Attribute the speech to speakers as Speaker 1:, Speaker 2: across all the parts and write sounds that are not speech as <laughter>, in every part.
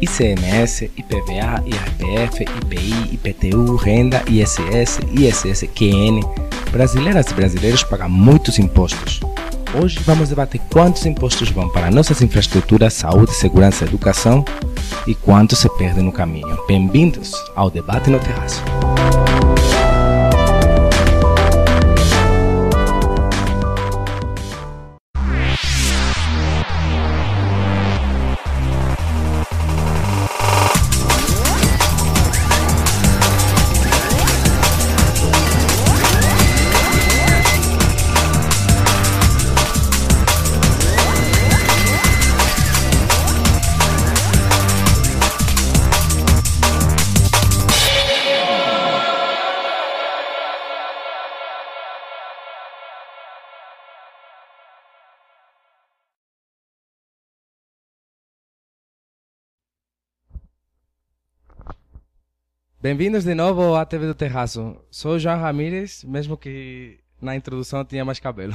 Speaker 1: ICMS, IPVA, IRPF, IPI, IPTU, renda, ISS, ISS, QN. Brasileiras e brasileiros pagam muitos impostos. Hoje vamos debater quantos impostos vão para nossas infraestruturas, saúde, segurança e educação e quanto se perde no caminho. Bem-vindos ao Debate no Terraço. Bem-vindos de novo à TV do Terraço. Sou João Ramírez, mesmo que na introdução tinha mais cabelo.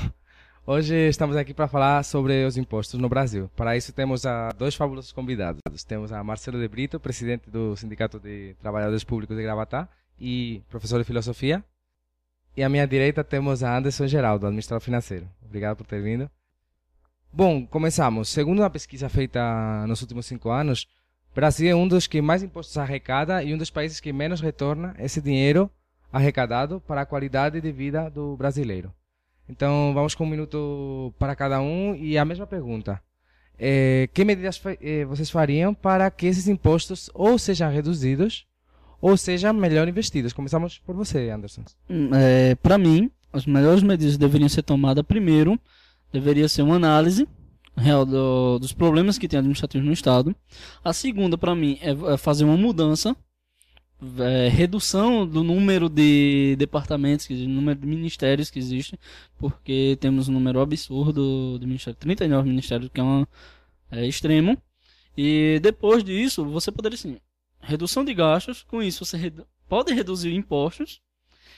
Speaker 1: Hoje estamos aqui para falar sobre os impostos no Brasil. Para isso temos a dois fabulosos convidados. Temos a Marcelo de Brito, presidente do Sindicato de Trabalhadores Públicos de Gravatá e professor de filosofia. E à minha direita temos a Anderson Geraldo, administrador financeiro. Obrigado por ter vindo. Bom, começamos. Segundo uma pesquisa feita nos últimos cinco anos, Brasil é um dos que mais impostos arrecada e um dos países que menos retorna esse dinheiro arrecadado para a qualidade de vida do brasileiro. Então, vamos com um minuto para cada um e a mesma pergunta. É, que medidas é, vocês fariam para que esses impostos ou sejam reduzidos ou sejam melhor investidos? Começamos por você, Anderson.
Speaker 2: Hum, é, para mim, as melhores medidas deveriam ser tomadas primeiro, deveria ser uma análise real do, dos problemas que tem administrativos no Estado. A segunda, para mim, é, é fazer uma mudança, é, redução do número de departamentos, do número de ministérios que existem, porque temos um número absurdo de ministérios, 39 ministérios, que é, uma, é extremo. E depois disso, você poderia, assim, redução de gastos, com isso você redu pode reduzir impostos,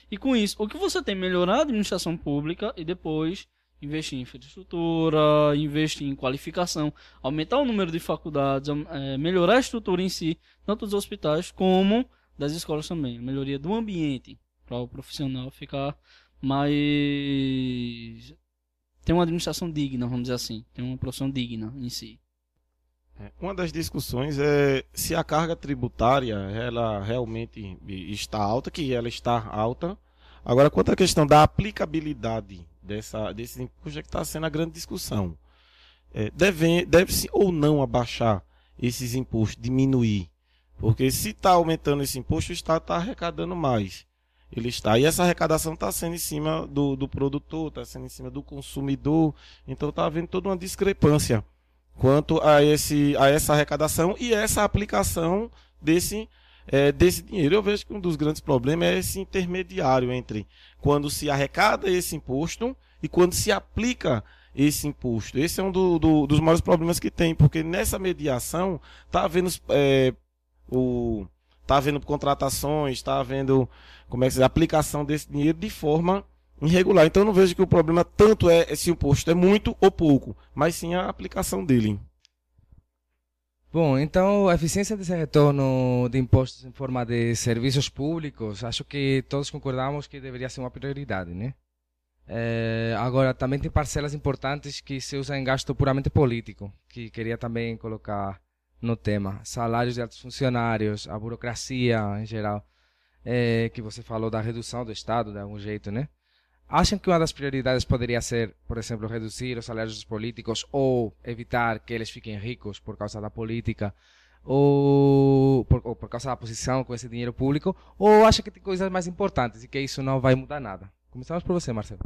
Speaker 2: e com isso, o que você tem melhorar a administração pública e depois investir em infraestrutura, investir em qualificação, aumentar o número de faculdades, é, melhorar a estrutura em si, tanto dos hospitais como das escolas também. A melhoria do ambiente para o profissional ficar mais. ter uma administração digna, vamos dizer assim, ter uma profissão digna em si.
Speaker 3: É, uma das discussões é se a carga tributária ela realmente está alta, que ela está alta. Agora, quanto à questão da aplicabilidade dessa, desse imposto é que está sendo a grande discussão. É, deve, deve-se ou não abaixar esses impostos, diminuir? Porque se está aumentando esse imposto, o Estado está arrecadando mais. Ele está. E essa arrecadação está sendo em cima do, do produtor, está sendo em cima do consumidor. Então está havendo toda uma discrepância quanto a, esse, a essa arrecadação e essa aplicação desse é, desse dinheiro. Eu vejo que um dos grandes problemas é esse intermediário entre quando se arrecada esse imposto e quando se aplica esse imposto. Esse é um do, do, dos maiores problemas que tem, porque nessa mediação está havendo é, o está havendo contratações, está havendo como é que se diz, aplicação desse dinheiro de forma irregular. Então eu não vejo que o problema tanto é se o imposto é muito ou pouco, mas sim a aplicação dele.
Speaker 1: Bom, então a eficiência desse retorno de impostos em forma de serviços públicos, acho que todos concordamos que deveria ser uma prioridade, né? É, agora, também tem parcelas importantes que se usam em gasto puramente político, que queria também colocar no tema. Salários de altos funcionários, a burocracia em geral, é, que você falou da redução do Estado, de algum jeito, né? Acham que uma das prioridades poderia ser, por exemplo, reduzir os salários dos políticos ou evitar que eles fiquem ricos por causa da política ou por, por causa da posição com esse dinheiro público? Ou acha que tem coisas mais importantes e que isso não vai mudar nada? Começamos por você, Marcelo.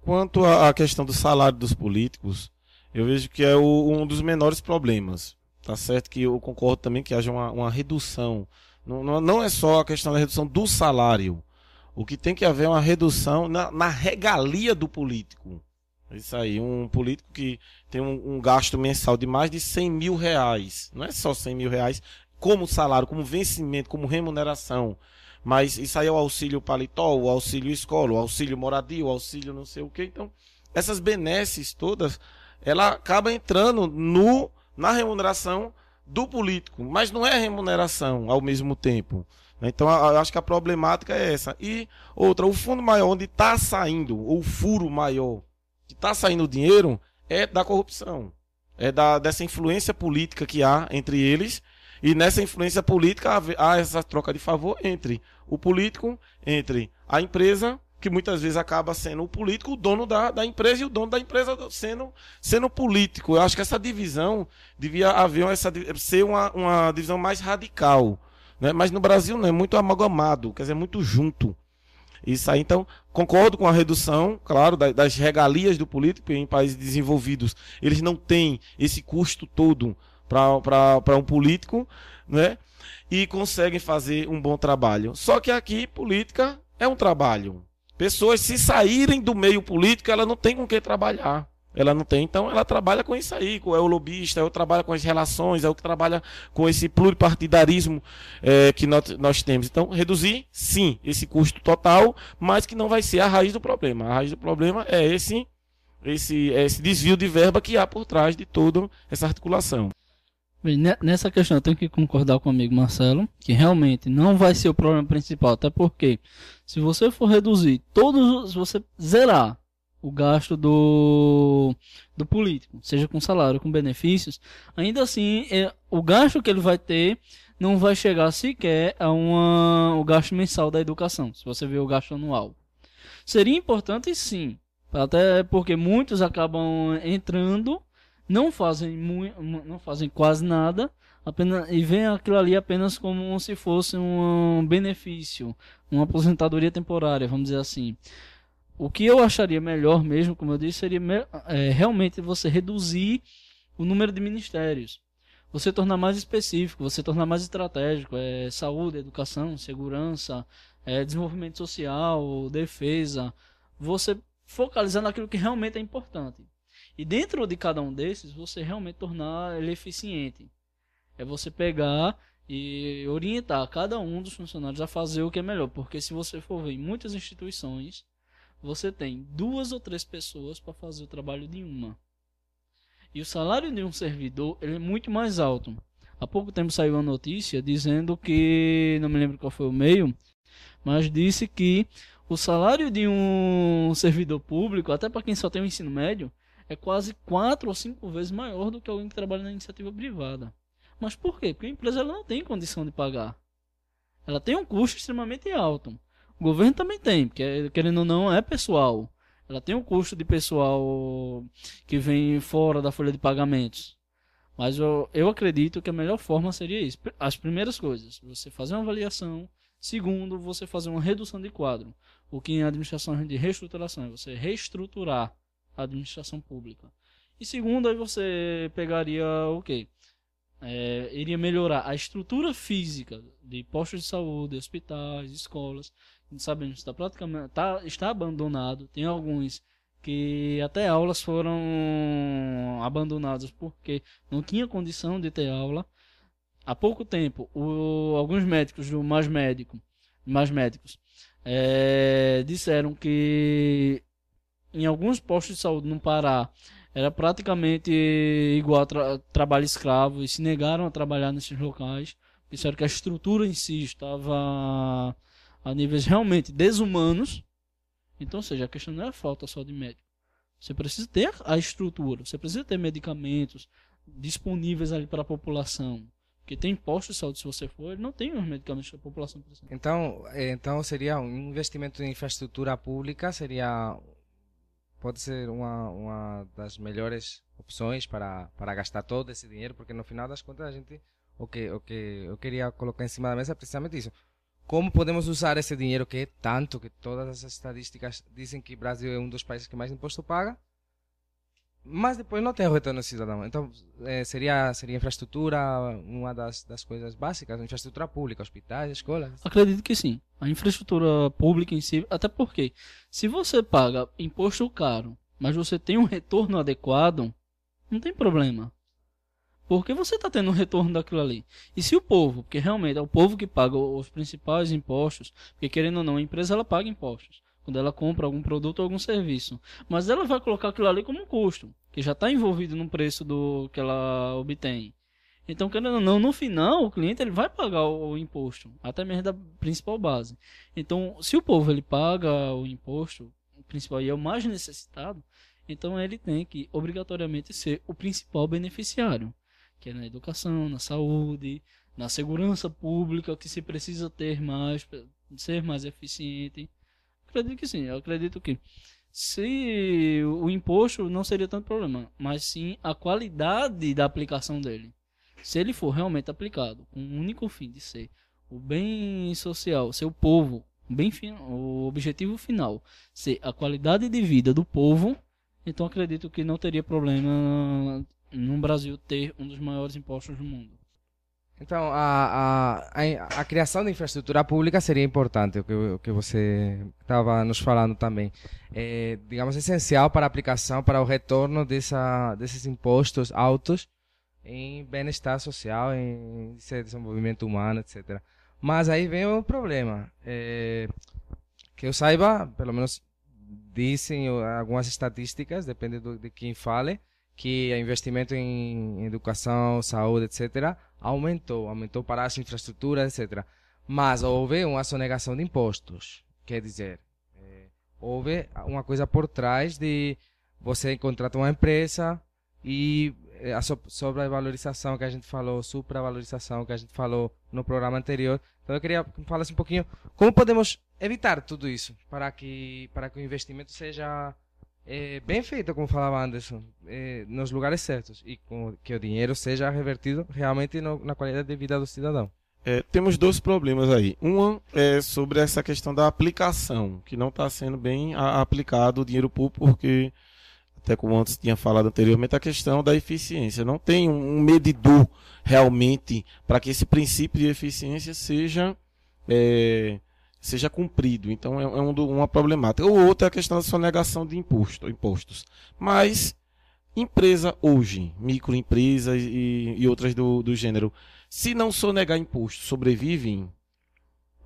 Speaker 3: Quanto à questão do salário dos políticos, eu vejo que é o, um dos menores problemas. Tá certo que eu concordo também que haja uma, uma redução. Não, não é só a questão da redução do salário, o que tem que haver é uma redução na, na regalia do político. Isso aí, um político que tem um, um, gasto mensal de mais de 100 mil reais. Não é só 100 mil reais como salário, como vencimento, como remuneração. Mas isso aí é o auxílio paletó, o auxílio escola, o auxílio moradia, o auxílio não sei o que. Então, essas benesses todas, ela acaba entrando no na remuneração do político, mas não é remuneração ao mesmo tempo. Né? Então, eu acho que a problemática é essa. E outra, o fundo maior onde está saindo, ou o furo maior que está saindo o dinheiro, é da corrupção. É da, dessa influência política que há entre eles. E nessa influência política há essa troca de favor entre o político, entre a empresa que muitas vezes acaba sendo o político, o dono da, da empresa e o dono da empresa sendo, sendo político. Eu acho que essa divisão devia haver essa, ser uma, uma divisão mais radical. Né? Mas no Brasil não, é muito amalgamado, quer dizer, muito junto. Isso aí, então, concordo com a redução, claro, das regalias do político em países desenvolvidos. Eles não têm esse custo todo para um político, né? E conseguem fazer um bom trabalho. Só que aqui, política é um trabalho. Pessoas, se saírem do meio político, ela não tem com quem trabalhar. Ela não tem, então ela trabalha com isso aí, é o lobista, é o trabalha com as relações, é o que trabalha com esse pluripartidarismo é, que nós, nós temos. Então, reduzir, sim, esse custo total, mas que não vai ser a raiz do problema. A raiz do problema é esse, esse, é esse desvio de verba que há por trás de toda essa articulação.
Speaker 2: Nessa questão eu tenho que concordar com o amigo Marcelo, que realmente não vai ser o problema principal, até porque se você for reduzir todos, se você zerar o gasto do, do político, seja com salário, com benefícios, ainda assim é, o gasto que ele vai ter não vai chegar sequer a uma, o gasto mensal da educação, se você vê o gasto anual. Seria importante sim, até porque muitos acabam entrando não fazem muito, não fazem quase nada, apenas e veem aquilo ali apenas como se fosse um benefício, uma aposentadoria temporária, vamos dizer assim. O que eu acharia melhor mesmo, como eu disse, seria é, realmente você reduzir o número de ministérios. Você tornar mais específico, você tornar mais estratégico, é, saúde, educação, segurança, é, desenvolvimento social, defesa. Você focalizar naquilo que realmente é importante. E dentro de cada um desses, você realmente tornar ele eficiente. É você pegar e orientar cada um dos funcionários a fazer o que é melhor. Porque se você for ver em muitas instituições, você tem duas ou três pessoas para fazer o trabalho de uma. E o salário de um servidor ele é muito mais alto. Há pouco tempo saiu uma notícia dizendo que, não me lembro qual foi o meio, mas disse que o salário de um servidor público, até para quem só tem o ensino médio, é quase quatro ou cinco vezes maior do que alguém que trabalha na iniciativa privada. Mas por quê? Porque a empresa ela não tem condição de pagar. Ela tem um custo extremamente alto. O governo também tem, porque querendo ou não é pessoal. Ela tem um custo de pessoal que vem fora da folha de pagamentos. Mas eu, eu acredito que a melhor forma seria isso. As primeiras coisas, você fazer uma avaliação. Segundo, você fazer uma redução de quadro. O que em administração de reestruturação é você reestruturar a administração pública. E segundo, aí você pegaria o quê? É, iria melhorar a estrutura física de postos de saúde, hospitais, escolas. Sabemos está praticamente tá, está abandonado. Tem alguns que até aulas foram abandonadas porque não tinha condição de ter aula. Há pouco tempo, o, alguns médicos do Mais Médico, Mais Médicos, é, disseram que em alguns postos de saúde no Pará era praticamente igual a tra trabalho escravo e se negaram a trabalhar nesses locais. Disseram que a estrutura em si estava a níveis realmente desumanos. Então, ou seja, a questão não é falta só de médico. Você precisa ter a estrutura, você precisa ter medicamentos disponíveis ali para a população. Porque tem postos de saúde, se você for, ele não tem os medicamentos para a população.
Speaker 1: Então, então seria um investimento em infraestrutura pública, seria pode ser uma, uma das melhores opções para, para gastar todo esse dinheiro, porque no final das contas a gente o que, o que eu queria colocar em cima da mesa é precisamente isso. Como podemos usar esse dinheiro que é tanto, que todas as estatísticas dizem que o Brasil é um dos países que mais imposto paga, mas depois não tem retorno cidadão. Então, é, seria, seria infraestrutura uma das, das coisas básicas, infraestrutura pública, hospitais, escolas?
Speaker 2: Acredito que sim. A infraestrutura pública em si, até porque, se você paga imposto caro, mas você tem um retorno adequado, não tem problema. Porque você está tendo um retorno daquilo ali. E se o povo, porque realmente é o povo que paga os principais impostos, porque querendo ou não, a empresa ela paga impostos quando ela compra algum produto ou algum serviço. Mas ela vai colocar aquilo ali como um custo. que já está envolvido no preço do que ela obtém. Então, querendo ou não, no final, o cliente ele vai pagar o imposto, até mesmo da principal base. Então, se o povo ele paga o imposto, o principal e é o mais necessitado, então ele tem que obrigatoriamente ser o principal beneficiário, que é na educação, na saúde, na segurança pública, que se precisa ter mais, ser mais eficiente. Acredito que sim, eu acredito que se o imposto não seria tanto problema, mas sim a qualidade da aplicação dele. Se ele for realmente aplicado com o único fim de ser o bem social, ser o povo, bem, o objetivo final, ser a qualidade de vida do povo, então acredito que não teria problema Brasil ter um dos maiores impostos do mundo.
Speaker 1: Então, a, a, a, a, criação de infraestrutura pública seria importante, o que, o que você estava nos falando também. É, digamos, essencial para a aplicação, para o retorno dessa, desses impostos altos em bem-estar social, em desenvolvimento humano, etc. Mas aí vem o problema. É, que eu saiba, pelo menos dizem algumas estatísticas, depende do, de quem fale, que o investimento em educação, saúde, etc., aumentou, aumentou para as infraestruturas, etc. Mas houve uma sonegação de impostos. Quer dizer, é, houve uma coisa por trás de você contratar uma empresa e é, a sobrevalorização que a gente falou, supravalorização que a gente falou no programa anterior. Então eu queria que falasse um pouquinho como podemos evitar tudo isso para que para que o investimento seja é, bem feito, como falava Anderson, é, nos lugares certos e com, que o dinheiro seja revertido realmente no, na qualidade de vida do cidadão.
Speaker 3: É, temos dois problemas aí. Uma é sobre essa questão da aplicação, que não está sendo bem aplicado o dinheiro público, porque, até como antes tinha falado anteriormente, a questão da eficiência. Não tem um, um medidor realmente para que esse princípio de eficiência seja é, seja cumprido. Então é, é um, uma problemática. O outro é a questão da sonegação de imposto, impostos. Mas empresa hoje, microempresas e, e outras do, do gênero, se não sonegar imposto, sobrevivem.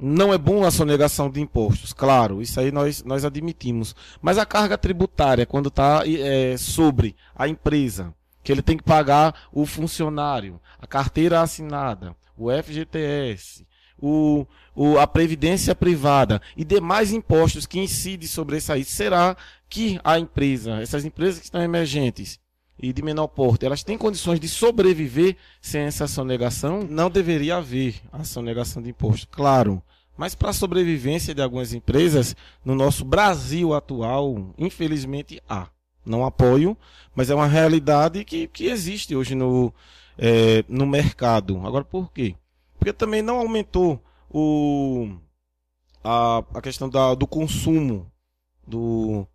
Speaker 3: Não é bom a sonegação de impostos, claro, isso aí nós, nós admitimos. Mas a carga tributária, quando está é, sobre a empresa, que ele tem que pagar o funcionário, a carteira assinada, o FGTS, o, o, a previdência privada e demais impostos que incidem sobre isso aí, será que a empresa, essas empresas que estão emergentes e de menor porte, elas têm condições de sobreviver sem essa sonegação? Não deveria haver a sonegação de imposto, claro. Mas para a sobrevivência de algumas empresas, no nosso Brasil atual, infelizmente há. Não apoio, mas é uma realidade que, que existe hoje no, é, no mercado. Agora, por quê? Porque também não aumentou o, a, a questão da, do consumo do,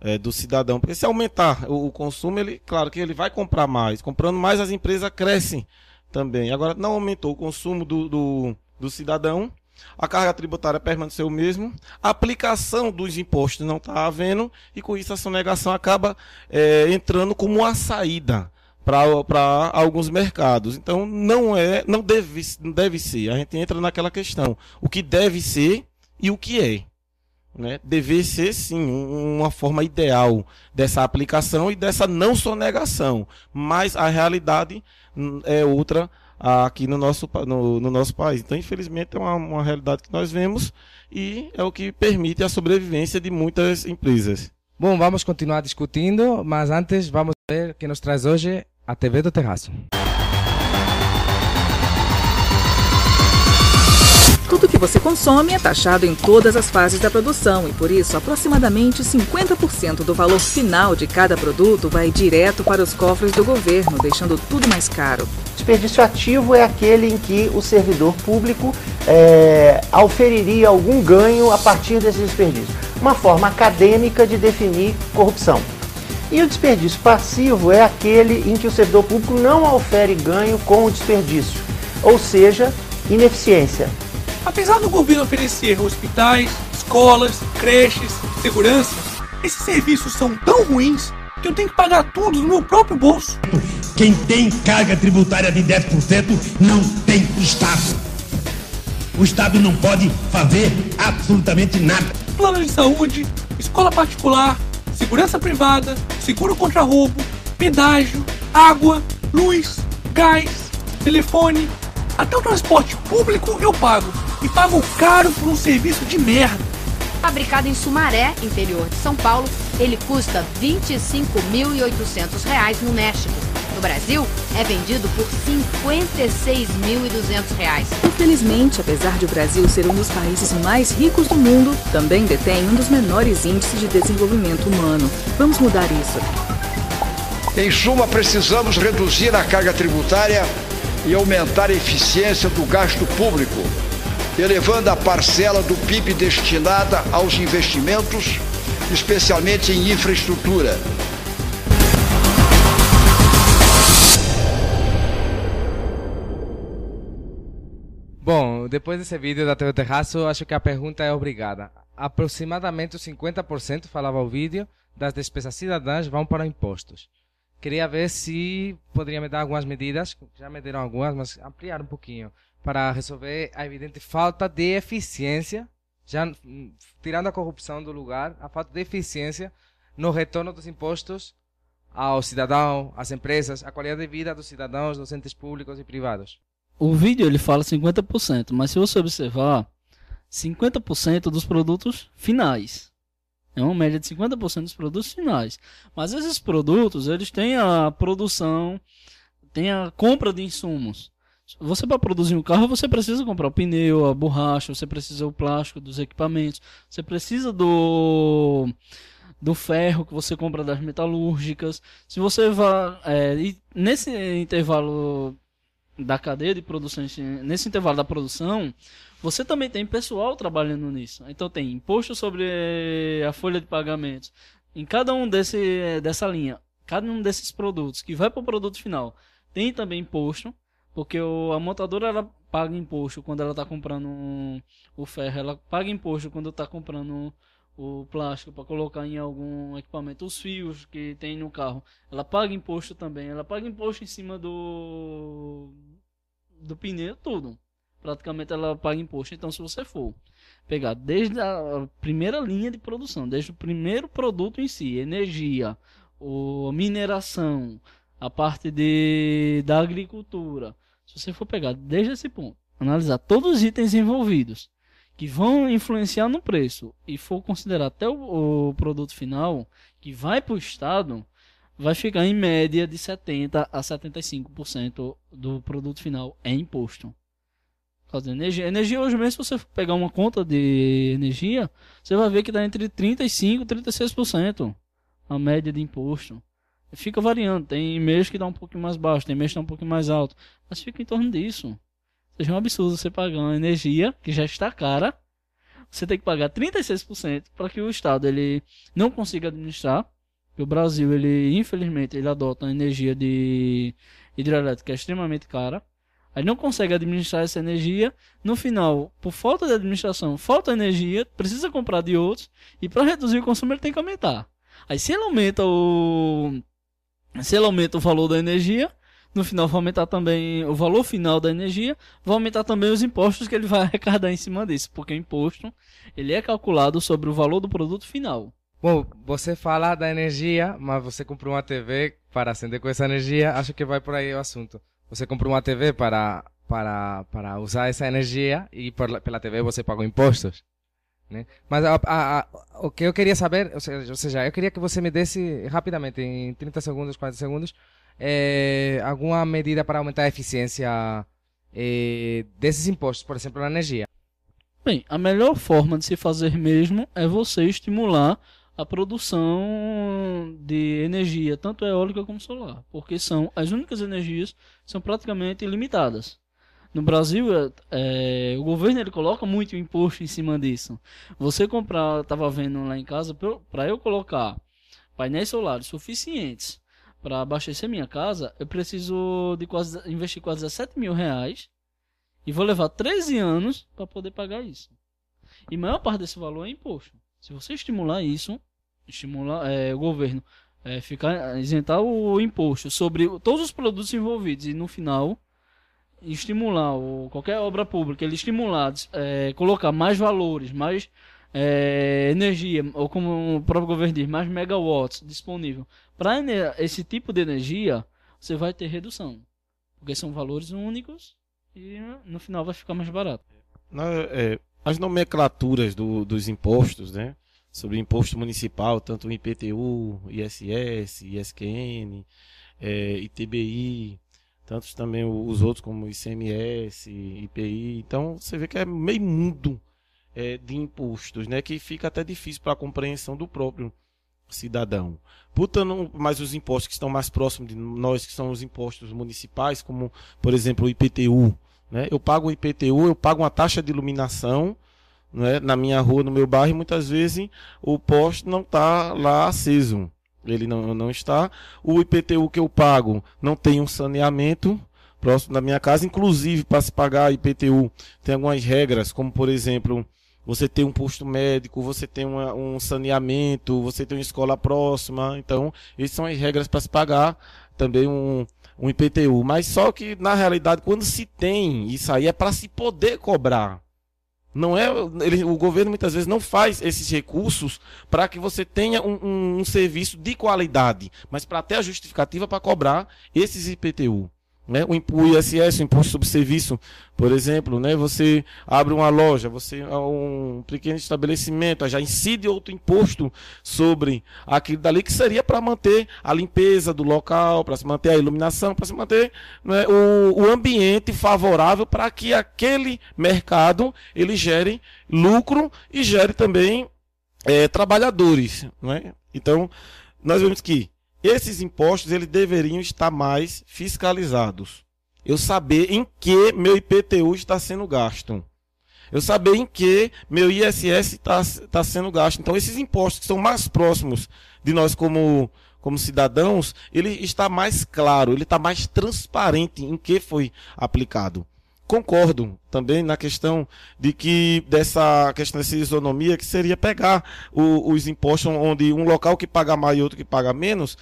Speaker 3: é, do cidadão. Porque se aumentar o, o, consumo, ele, claro que ele vai comprar mais. Comprando mais, as empresas crescem também. Agora, não aumentou o consumo do, do, do cidadão. A carga tributária permaneceu o mesmo, a aplicação dos impostos não está havendo, e com isso a sonegação acaba é, entrando como uma saída para alguns mercados. Então não é, não deve, deve ser. A gente entra naquela questão, o que deve ser e o que é. Né? Deve ser sim uma forma ideal dessa aplicação e dessa não sonegação, mas a realidade hum, é outra aqui no nosso, no, no nosso país. Então, infelizmente, é uma, uma realidade que nós vemos e é o que permite a sobrevivência de muitas empresas.
Speaker 1: Bom, vamos continuar discutindo, mas antes vamos ver o que nos traz hoje a TV do Terraço.
Speaker 4: Tudo que você consome é taxado em todas as fases da produção e, por isso, aproximadamente 50% do valor final de cada produto vai direto para os cofres do governo, deixando tudo mais caro.
Speaker 5: Desperdício ativo é aquele em que o servidor público é, auferiria algum ganho a partir desse desperdício. Uma forma acadêmica de definir corrupção. E o desperdício passivo é aquele em que o servidor público não ofere ganho com o desperdício, ou seja, ineficiência.
Speaker 6: Apesar do governo oferecer hospitais, escolas, creches, segurança, esses serviços são tão ruins que eu tenho que pagar tudo no meu próprio bolso.
Speaker 7: Quem tem carga tributária de 10% não tem Estado. O Estado não pode fazer absolutamente nada.
Speaker 6: Plano de saúde, escola particular, segurança privada, seguro contra roubo, pedágio, água, luz, gás, telefone, até o transporte público eu pago. E pago caro por um serviço de merda.
Speaker 8: Fabricado em Sumaré, interior de São Paulo, ele custa 25.800 reais no México. Brasil, é vendido por 56.200 reais.
Speaker 4: Infelizmente, apesar de o Brasil ser um dos países mais ricos do mundo, também detém um dos menores índices de desenvolvimento humano. Vamos mudar isso.
Speaker 9: Em suma, precisamos reduzir a carga tributária e aumentar a eficiência do gasto público, elevando a parcela do PIB destinada aos investimentos, especialmente em infraestrutura.
Speaker 1: Bom, depois desse vídeo da TV Terraço, acho que a pergunta é obrigada. Aproximadamente os 50%, falava o vídeo, das despesas cidadãs vão para impostos. Queria ver se poderia me dar algumas medidas, já me deram algumas, mas ampliar um pouquinho, para resolver a evidente falta de eficiência, já hum, tirando a corrupção do lugar, a falta de eficiência no retorno dos impostos ao cidadão, às empresas, a qualidade de vida dos cidadãos, dos entes públicos e privados.
Speaker 2: O vídeo ele fala 50%, mas se você observar, 50% dos produtos finais. É uma média de 50% dos produtos finais. Mas esses produtos, eles têm a produção, tem a compra de insumos. Você para produzir um carro, você precisa comprar o pneu, a borracha, você precisa o plástico dos equipamentos, você precisa do do ferro que você compra das metalúrgicas. Se você vai é, nesse intervalo da cadeia de produção, nesse intervalo da produção, você também tem pessoal trabalhando nisso. Então tem imposto sobre a folha de pagamentos. Em cada um desse, dessa linha, cada um desses produtos que vai para o produto final, tem também imposto, porque o, a montadora ela paga imposto quando ela está comprando um, o ferro, ela paga imposto quando está comprando o plástico para colocar em algum equipamento, os fios que tem no carro, ela paga imposto também, ela paga imposto em cima do do pneu, tudo. Praticamente ela paga imposto. Então, se você for pegar desde a primeira linha de produção, desde o primeiro produto em si, energia, o mineração, a parte de da agricultura, se você for pegar desde esse ponto, analisar todos os itens envolvidos que vão influenciar no preço e for considerar até o, o produto final que vai para o Estado, vai ficar em média de 70 a 75% do produto final é imposto. Por energia. Energia hoje mesmo, se você pegar uma conta de energia, você vai ver que está entre 35 e 36% a média de imposto. Fica variando, tem mês que dá um pouquinho mais baixo, tem mês que dá um pouquinho mais alto, mas fica em torno disso seja um absurdo você pagar uma energia que já está cara. Você tem que pagar 36% para que o Estado ele não consiga administrar. O Brasil, ele infelizmente, ele adota uma energia de hidrelétrica extremamente cara. Aí não consegue administrar essa energia. No final, por falta de administração, falta energia, precisa comprar de outros. E para reduzir o consumo, ele tem que aumentar. Aí se ele aumenta o. Se ele aumenta o valor da energia, no final vai aumentar também o valor final da energia, vai aumentar também os impostos que ele vai <laughs> arrecadar em cima disso, porque o imposto ele é calculado sobre o valor do produto final.
Speaker 1: Bom, você fala da energia, mas você comprou uma TV para acender com essa energia, acho que vai por aí o assunto. Você comprou uma TV para, para, para usar essa energia e por, pela TV você pagou impostos. Né? Mas a, a, a, o que eu queria saber, ou seja, eu queria que você me desse rapidamente, em 30 segundos, 40 segundos, é, alguma medida para aumentar a eficiência é, desses impostos, por exemplo, na energia?
Speaker 2: Bem, a melhor forma de se fazer mesmo é você estimular a produção de energia, tanto eólica como solar, porque são as únicas energias que são praticamente limitadas. No Brasil, é, o governo ele coloca muito imposto em cima disso. Você comprar, estava vendo lá em casa, para eu colocar painéis solares suficientes para abastecer minha casa, eu preciso de quase investir quase 17 mil reais e vou levar 13 anos para poder pagar isso. E maior parte desse valor é imposto. Se você estimular isso, estimular é, o governo é, ficar isentar o imposto sobre todos os produtos envolvidos e no final estimular o, qualquer obra pública, ele estimular, é, colocar mais valores, mais é, energia, ou como o próprio governo diz, mais megawatts disponível para esse tipo de energia, você vai ter redução. Porque são valores únicos e no final vai ficar mais barato.
Speaker 3: Na, é, as nomenclaturas do, dos impostos, né? Sobre imposto municipal, tanto o IPTU, ISS, ISQN, é, ITBI, tantos também os outros como ICMS, IPI. Então você vê que é meio mundo é, de impostos, né? Que fica até difícil para a compreensão do próprio cidadão. Mais os impostos que estão mais próximos de nós, que são os impostos municipais, como por exemplo o IPTU. Né? Eu pago o IPTU, eu pago uma taxa de iluminação né, na minha rua, no meu bairro, e muitas vezes o poste não está lá aceso. Ele não, não está. O IPTU que eu pago não tem um saneamento próximo da minha casa. Inclusive, para se pagar IPTU, tem algumas regras, como por exemplo, você tem um posto médico, você tem uma, um saneamento, você tem uma escola próxima. Então, essas são as regras para se pagar também um, um IPTU. Mas só que, na realidade, quando se tem isso aí, é para se poder cobrar. Não é, ele, o governo muitas vezes não faz esses recursos para que você tenha um, um, um, serviço de qualidade, mas para ter a justificativa para cobrar esses IPTU. Né? O, ISS, o Imposto sobre Serviço, por exemplo, né? você abre uma loja, você é um pequeno estabelecimento, já incide outro imposto sobre aquilo dali que seria para manter a limpeza do local, para se manter a iluminação, para se manter né, o, o ambiente favorável para que aquele mercado ele gere lucro e gere também é, trabalhadores. Né? Então, nós vemos que esses impostos eles deveriam estar mais fiscalizados. Eu saber em que meu IPTU está sendo gasto. Eu saber em que meu ISS está, está sendo gasto. Então, esses impostos que são mais próximos de nós como, como cidadãos, ele está mais claro, ele está mais transparente em que foi aplicado. Concordo também na questão de que dessa questão dessa isonomia que seria pegar o, os impostos onde um local que paga mais e outro que paga menos,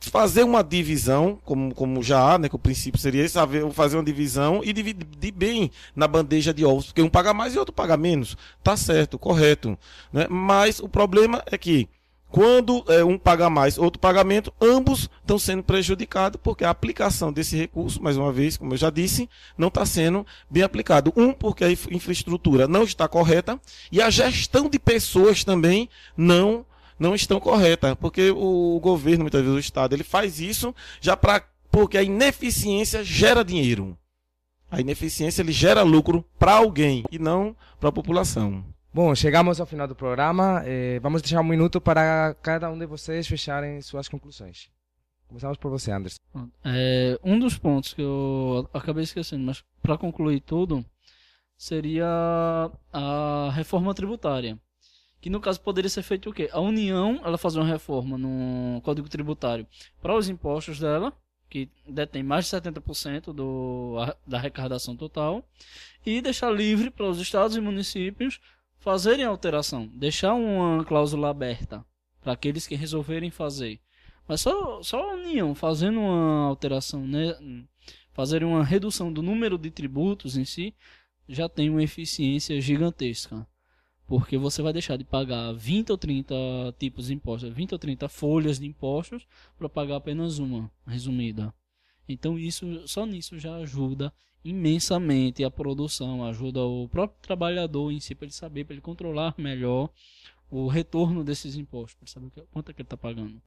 Speaker 3: fazer uma divisão, como, como já há, né, que o princípio seria esse, fazer uma divisão e dividir bem na bandeja de ovos, porque um paga mais e outro paga menos. Tá certo, correto. Né? Mas o problema é que quando é, um paga mais, outro pagamento, ambos estão sendo prejudicados porque a aplicação desse recurso, mais uma vez, como eu já disse, não está sendo bem aplicado. Um, porque a infraestrutura não está correta e a gestão de pessoas também não não estão corretas, porque o governo, muitas vezes o Estado, ele faz isso já para porque a ineficiência gera dinheiro. A ineficiência ele gera lucro para alguém e não para a população.
Speaker 1: Bom, chegamos ao final do programa. Eh, vamos deixar um minuto para cada um de vocês fecharem suas conclusões. Começamos por você, Anderson.
Speaker 2: É, um dos pontos que eu acabei esquecendo, mas para concluir tudo, seria a reforma tributária. Que no caso poderia ser feito o quê? A União ela fazer uma reforma no Código Tributário para os impostos dela, que detém mais de 70% do, da arrecadação total, e deixar livre para os estados e municípios fazerem alteração, deixar uma cláusula aberta para aqueles que resolverem fazer. Mas só, só a União fazendo uma alteração, né, fazer uma redução do número de tributos em si, já tem uma eficiência gigantesca. Porque você vai deixar de pagar 20 ou 30 tipos de impostos, 20 ou 30 folhas de impostos para pagar apenas uma, resumida. Então isso só nisso já ajuda imensamente a produção, ajuda o próprio trabalhador em si para ele saber, para ele controlar melhor o retorno desses impostos, para saber quanto é que ele está pagando.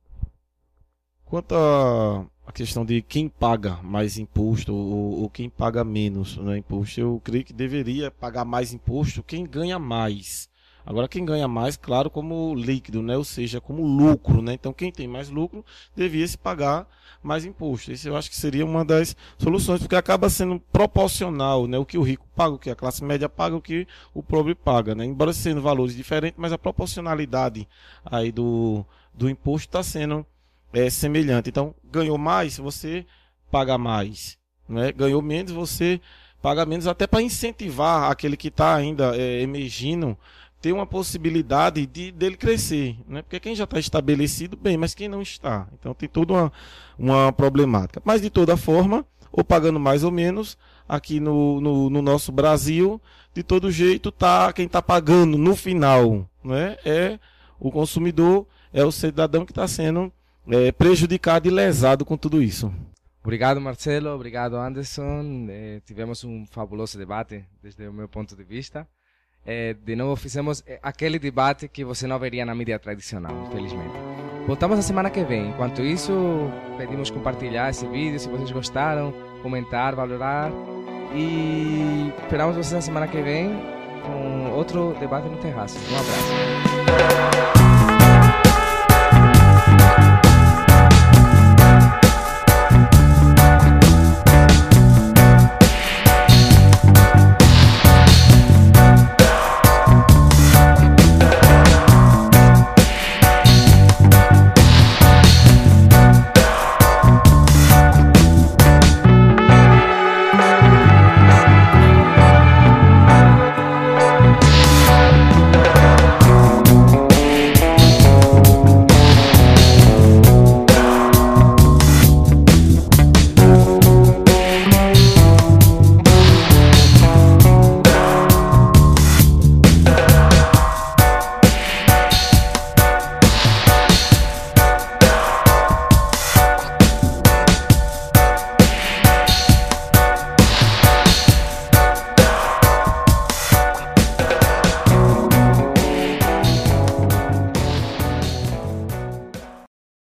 Speaker 3: Quanto à questão de quem paga mais imposto ou, ou, quem paga menos né, imposto, eu creio que deveria pagar mais imposto quem ganha mais. Agora, quem ganha mais, claro, como líquido, né? ou seja, como lucro. Né? Então, quem tem mais lucro devia se pagar mais imposto. Isso eu acho que seria uma das soluções, porque acaba sendo proporcional né? o que o rico paga, o que a classe média paga, o que o pobre paga. Né? Embora sendo valores diferentes, mas a proporcionalidade aí do, do imposto está sendo é, semelhante. Então, ganhou mais, você paga mais. Né? Ganhou menos, você paga menos, até para incentivar aquele que está ainda é, emergindo ter uma possibilidade de dele crescer, né? Porque quem já está estabelecido, bem, mas quem não está. Então tem toda uma, uma problemática. Mas de toda forma, ou pagando mais ou menos, aqui no, no, no nosso Brasil, de todo jeito, tá quem está pagando no final não é? é o consumidor, é o cidadão que está sendo é, prejudicado e lesado com tudo isso.
Speaker 1: Obrigado, Marcelo. Obrigado, Anderson. Eh, tivemos um fabuloso debate, desde o meu ponto de vista. Eh, de novo, fizemos eh, aquele debate que você não veria na mídia tradicional, infelizmente. Voltamos na semana que vem. Enquanto isso, pedimos compartilhar esse vídeo se vocês gostaram, comentar, valorar. E esperamos vocês na semana que vem com outro debate no terraço. Um abraço.